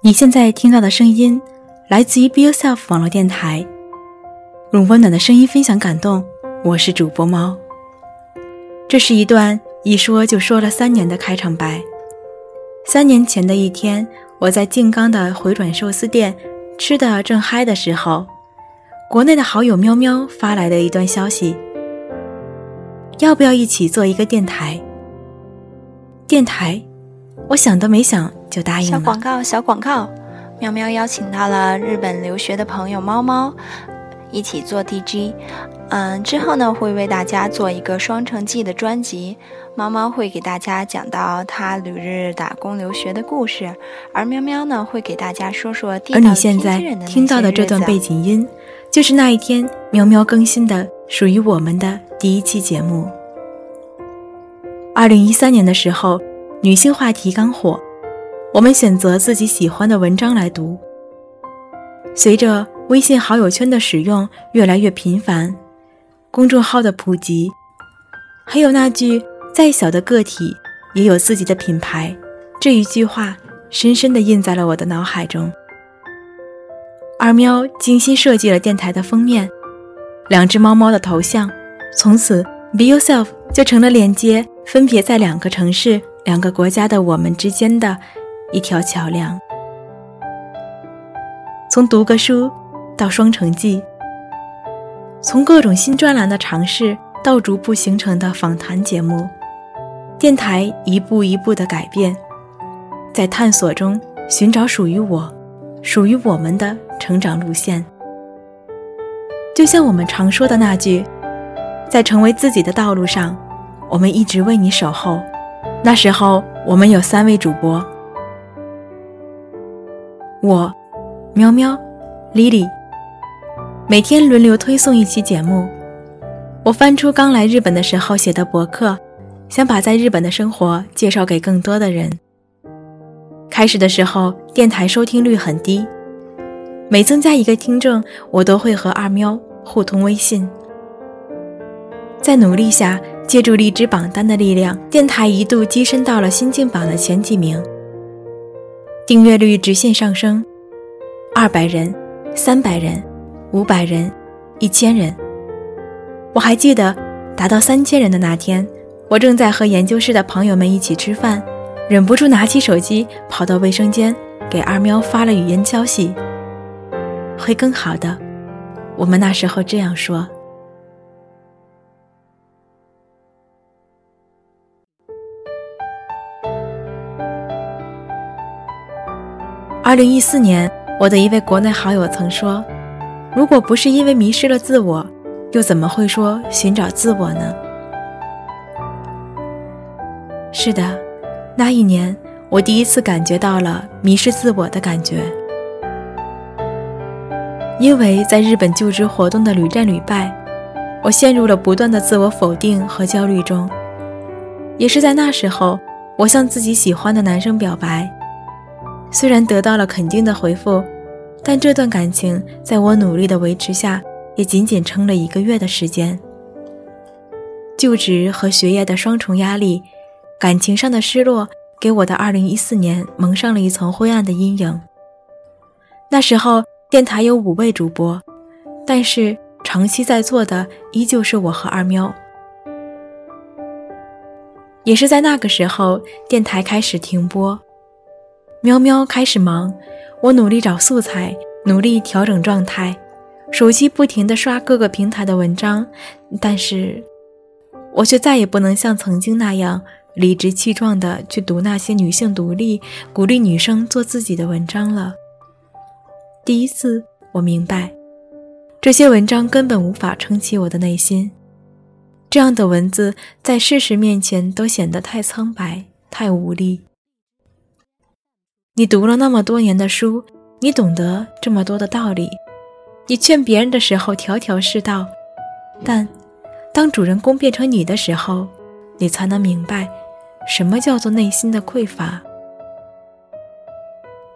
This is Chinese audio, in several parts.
你现在听到的声音来自于 Be Yourself 网络电台，用温暖的声音分享感动。我是主播猫。这是一段一说就说了三年的开场白。三年前的一天，我在静冈的回转寿司店吃的正嗨的时候，国内的好友喵喵发来的一段消息：要不要一起做一个电台？电台，我想都没想。就答应了。小广告，小广告，喵喵邀请到了日本留学的朋友猫猫，一起做 DJ。嗯，之后呢会为大家做一个双城记的专辑，猫猫会给大家讲到他旅日打工留学的故事，而喵喵呢会给大家说说地道而你现在听到的这段背景音，就是那一天喵喵更新的属于我们的第一期节目。二零一三年的时候，女性话题刚火。我们选择自己喜欢的文章来读。随着微信好友圈的使用越来越频繁，公众号的普及，还有那句“再小的个体也有自己的品牌”这一句话，深深地印在了我的脑海中。二喵精心设计了电台的封面，两只猫猫的头像，从此 “Be Yourself” 就成了连接分别在两个城市、两个国家的我们之间的。一条桥梁，从读个书到双城记，从各种新专栏的尝试到逐步形成的访谈节目，电台一步一步的改变，在探索中寻找属于我、属于我们的成长路线。就像我们常说的那句，在成为自己的道路上，我们一直为你守候。那时候，我们有三位主播。我，喵喵，Lily，每天轮流推送一期节目。我翻出刚来日本的时候写的博客，想把在日本的生活介绍给更多的人。开始的时候，电台收听率很低，每增加一个听众，我都会和二喵互通微信。在努力下，借助荔枝榜单的力量，电台一度跻身到了新晋榜的前几名。订阅率直线上升，二百人、三百人、五百人、一千人。我还记得达到三千人的那天，我正在和研究室的朋友们一起吃饭，忍不住拿起手机跑到卫生间给二喵发了语音消息：“会更好的。”我们那时候这样说。二零一四年，我的一位国内好友曾说：“如果不是因为迷失了自我，又怎么会说寻找自我呢？”是的，那一年我第一次感觉到了迷失自我的感觉，因为在日本就职活动的屡战屡败，我陷入了不断的自我否定和焦虑中。也是在那时候，我向自己喜欢的男生表白。虽然得到了肯定的回复，但这段感情在我努力的维持下，也仅仅撑了一个月的时间。就职和学业的双重压力，感情上的失落，给我的2014年蒙上了一层灰暗的阴影。那时候电台有五位主播，但是长期在做的依旧是我和二喵。也是在那个时候，电台开始停播。喵喵开始忙，我努力找素材，努力调整状态，手机不停地刷各个平台的文章，但是，我却再也不能像曾经那样理直气壮地去读那些女性独立、鼓励女生做自己的文章了。第一次，我明白，这些文章根本无法撑起我的内心，这样的文字在事实面前都显得太苍白、太无力。你读了那么多年的书，你懂得这么多的道理，你劝别人的时候条条是道，但当主人公变成你的时候，你才能明白什么叫做内心的匮乏。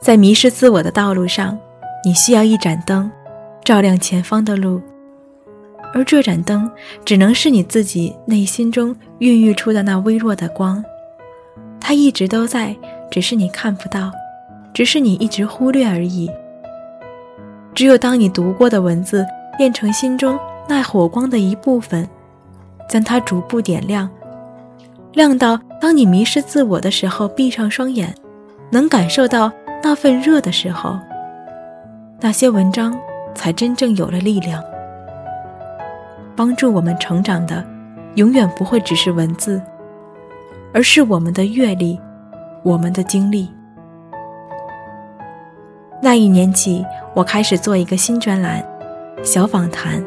在迷失自我的道路上，你需要一盏灯，照亮前方的路，而这盏灯只能是你自己内心中孕育出的那微弱的光，它一直都在，只是你看不到。只是你一直忽略而已。只有当你读过的文字变成心中那火光的一部分，将它逐步点亮，亮到当你迷失自我的时候，闭上双眼，能感受到那份热的时候，那些文章才真正有了力量。帮助我们成长的，永远不会只是文字，而是我们的阅历，我们的经历。那一年起，我开始做一个新专栏——小访谈，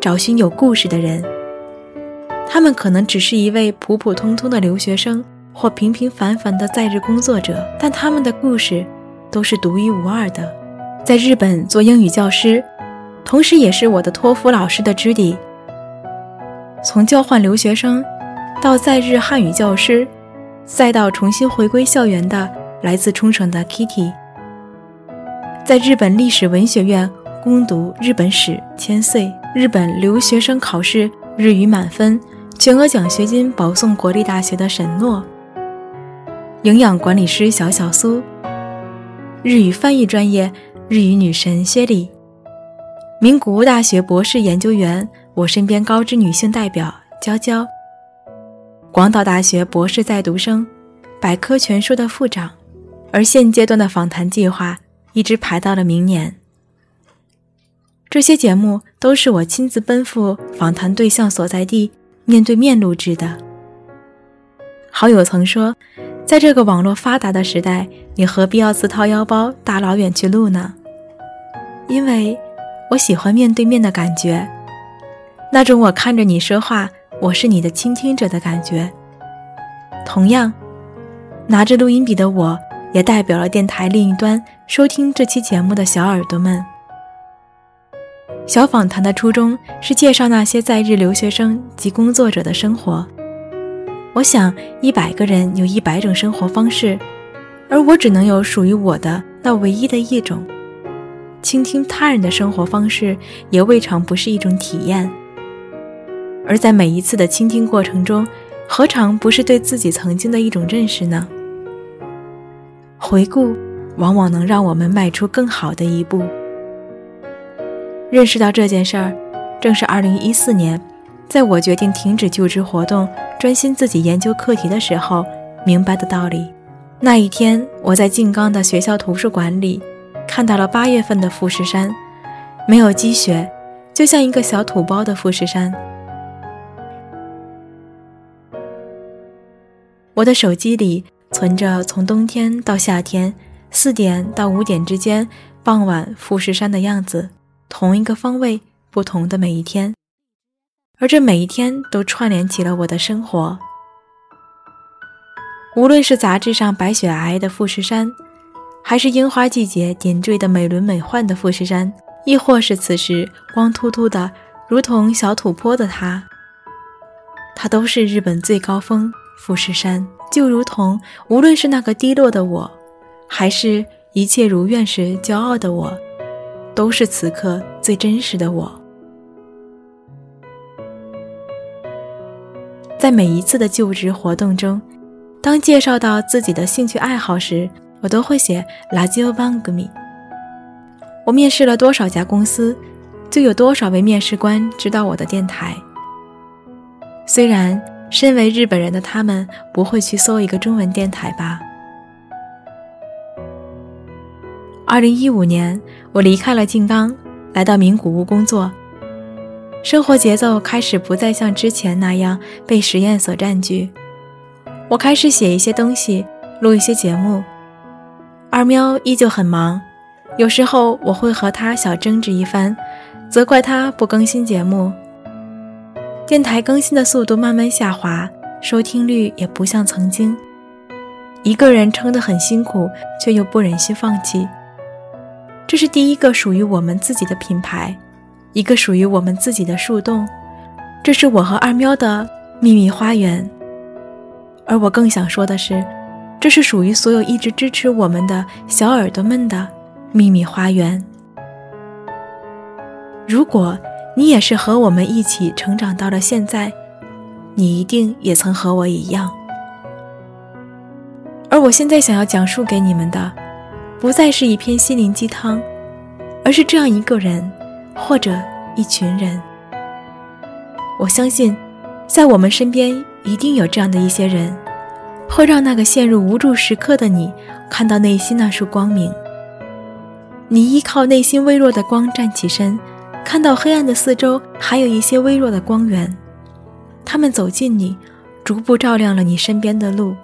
找寻有故事的人。他们可能只是一位普普通通的留学生，或平平凡凡的在日工作者，但他们的故事都是独一无二的。在日本做英语教师，同时也是我的托福老师的支底。从交换留学生，到在日汉语教师，再到重新回归校园的来自冲绳的 Kitty。在日本历史文学院攻读日本史千岁，日本留学生考试日语满分，全额奖学金保送国立大学的沈诺，营养管理师小小苏，日语翻译专业日语女神薛丽，名古屋大学博士研究员，我身边高知女性代表娇娇，广岛大学博士在读生，百科全书的副长，而现阶段的访谈计划。一直排到了明年。这些节目都是我亲自奔赴访谈对象所在地，面对面录制的。好友曾说，在这个网络发达的时代，你何必要自掏腰包大老远去录呢？因为我喜欢面对面的感觉，那种我看着你说话，我是你的倾听者的感觉。同样，拿着录音笔的我。也代表了电台另一端收听这期节目的小耳朵们。小访谈的初衷是介绍那些在日留学生及工作者的生活。我想，一百个人有一百种生活方式，而我只能有属于我的那唯一的一种。倾听他人的生活方式，也未尝不是一种体验。而在每一次的倾听过程中，何尝不是对自己曾经的一种认识呢？回顾，往往能让我们迈出更好的一步。认识到这件事儿，正是2014年，在我决定停止就职活动，专心自己研究课题的时候，明白的道理。那一天，我在静冈的学校图书馆里，看到了八月份的富士山，没有积雪，就像一个小土包的富士山。我的手机里。存着从冬天到夏天，四点到五点之间，傍晚富士山的样子，同一个方位，不同的每一天，而这每一天都串联起了我的生活。无论是杂志上白雪皑皑的富士山，还是樱花季节点缀的美轮美奂的富士山，亦或是此时光秃秃的如同小土坡的它，它都是日本最高峰富士山。就如同，无论是那个低落的我，还是一切如愿时骄傲的我，都是此刻最真实的我。在每一次的就职活动中，当介绍到自己的兴趣爱好时，我都会写 “radio bangmi”。我面试了多少家公司，就有多少位面试官知道我的电台。虽然。身为日本人的他们不会去搜一个中文电台吧？二零一五年，我离开了静冈，来到名古屋工作。生活节奏开始不再像之前那样被实验所占据。我开始写一些东西，录一些节目。二喵依旧很忙，有时候我会和他小争执一番，责怪他不更新节目。电台更新的速度慢慢下滑，收听率也不像曾经。一个人撑得很辛苦，却又不忍心放弃。这是第一个属于我们自己的品牌，一个属于我们自己的树洞。这是我和二喵的秘密花园。而我更想说的是，这是属于所有一直支持我们的小耳朵们的秘密花园。如果。你也是和我们一起成长到了现在，你一定也曾和我一样。而我现在想要讲述给你们的，不再是一篇心灵鸡汤，而是这样一个人，或者一群人。我相信，在我们身边一定有这样的一些人，会让那个陷入无助时刻的你看到内心那束光明。你依靠内心微弱的光站起身，看到黑暗的四周还有一些微弱的光源，他们走近你，逐步照亮了你身边的路。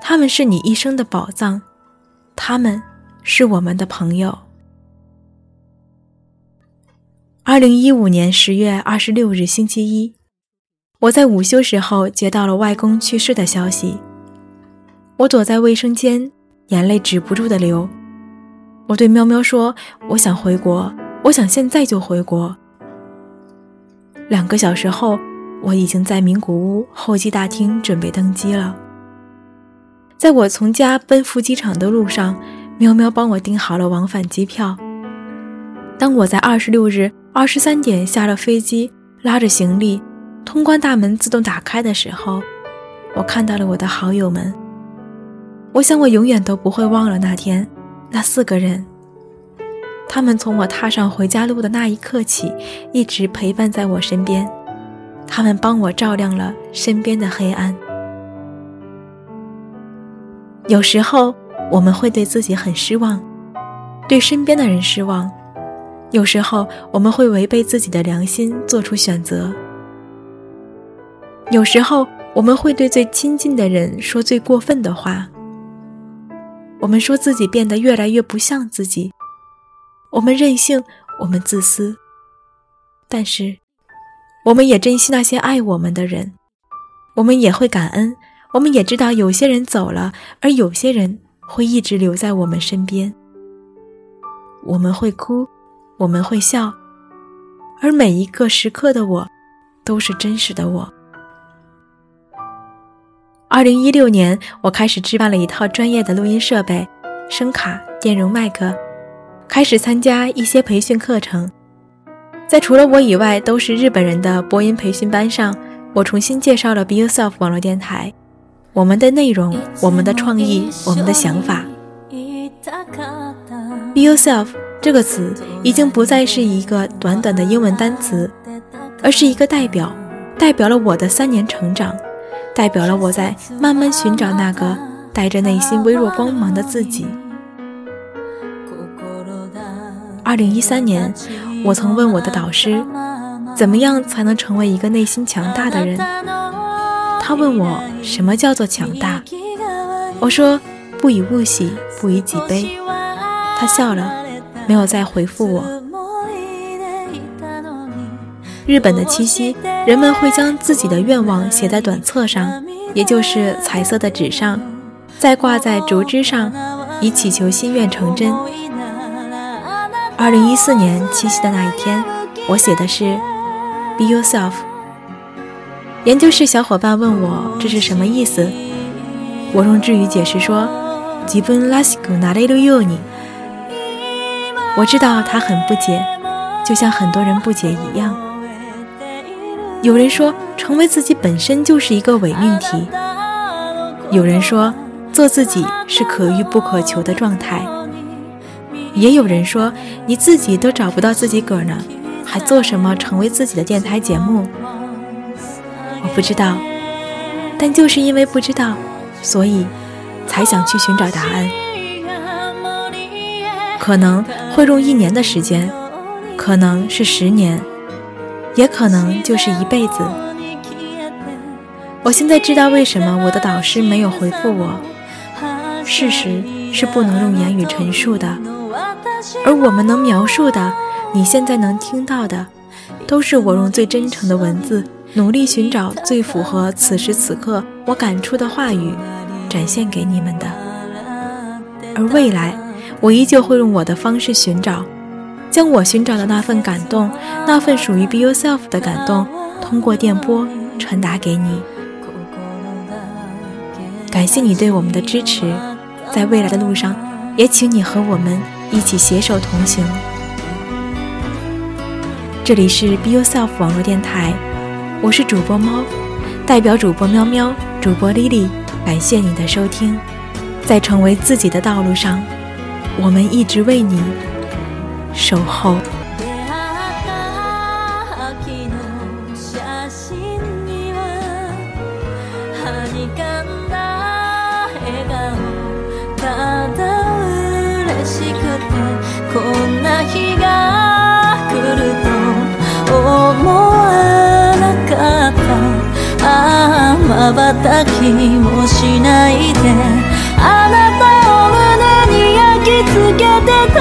他们是你一生的宝藏，他们是我们的朋友。二零一五年十月二十六日星期一，我在午休时候接到了外公去世的消息。我躲在卫生间，眼泪止不住的流。我对喵喵说：“我想回国，我想现在就回国。”两个小时后，我已经在名古屋候机大厅准备登机了。在我从家奔赴机场的路上，喵喵帮我订好了往返机票。当我在二十六日。二十三点下了飞机，拉着行李，通关大门自动打开的时候，我看到了我的好友们。我想我永远都不会忘了那天，那四个人。他们从我踏上回家路的那一刻起，一直陪伴在我身边。他们帮我照亮了身边的黑暗。有时候我们会对自己很失望，对身边的人失望。有时候我们会违背自己的良心做出选择，有时候我们会对最亲近的人说最过分的话。我们说自己变得越来越不像自己，我们任性，我们自私，但是我们也珍惜那些爱我们的人，我们也会感恩，我们也知道有些人走了，而有些人会一直留在我们身边。我们会哭。我们会笑，而每一个时刻的我，都是真实的我。二零一六年，我开始置办了一套专业的录音设备、声卡、电容麦克，开始参加一些培训课程。在除了我以外都是日本人的播音培训班上，我重新介绍了 Be Yourself 网络电台，我们的内容、我们的创意、我们的想法。Be Yourself。这个词已经不再是一个短短的英文单词，而是一个代表，代表了我的三年成长，代表了我在慢慢寻找那个带着内心微弱光芒的自己。二零一三年，我曾问我的导师，怎么样才能成为一个内心强大的人？他问我什么叫做强大？我说不以物喜，不以己悲。他笑了。没有再回复我。日本的七夕，人们会将自己的愿望写在短册上，也就是彩色的纸上，再挂在竹枝上，以祈求心愿成真。二零一四年七夕的那一天，我写的是 “Be yourself”。研究室小伙伴问我这是什么意思，我用日语解释说：“自分らしくなれるように。”我知道他很不解，就像很多人不解一样。有人说，成为自己本身就是一个伪命题；有人说，做自己是可遇不可求的状态；也有人说，你自己都找不到自己个儿呢，还做什么成为自己的电台节目？ 我不知道，但就是因为不知道，所以才想去寻找答案。可能会用一年的时间，可能是十年，也可能就是一辈子。我现在知道为什么我的导师没有回复我。事实是不能用言语陈述的，而我们能描述的，你现在能听到的，都是我用最真诚的文字，努力寻找最符合此时此刻我感触的话语，展现给你们的。而未来。我依旧会用我的方式寻找，将我寻找的那份感动，那份属于 Be Yourself 的感动，通过电波传达给你。感谢你对我们的支持，在未来的路上，也请你和我们一起携手同行。这里是 Be Yourself 网络电台，我是主播猫，代表主播喵喵、主播莉莉感谢你的收听，在成为自己的道路上。我们一直为你守候。まばたきもしないであなたを胸に焼き付けてた。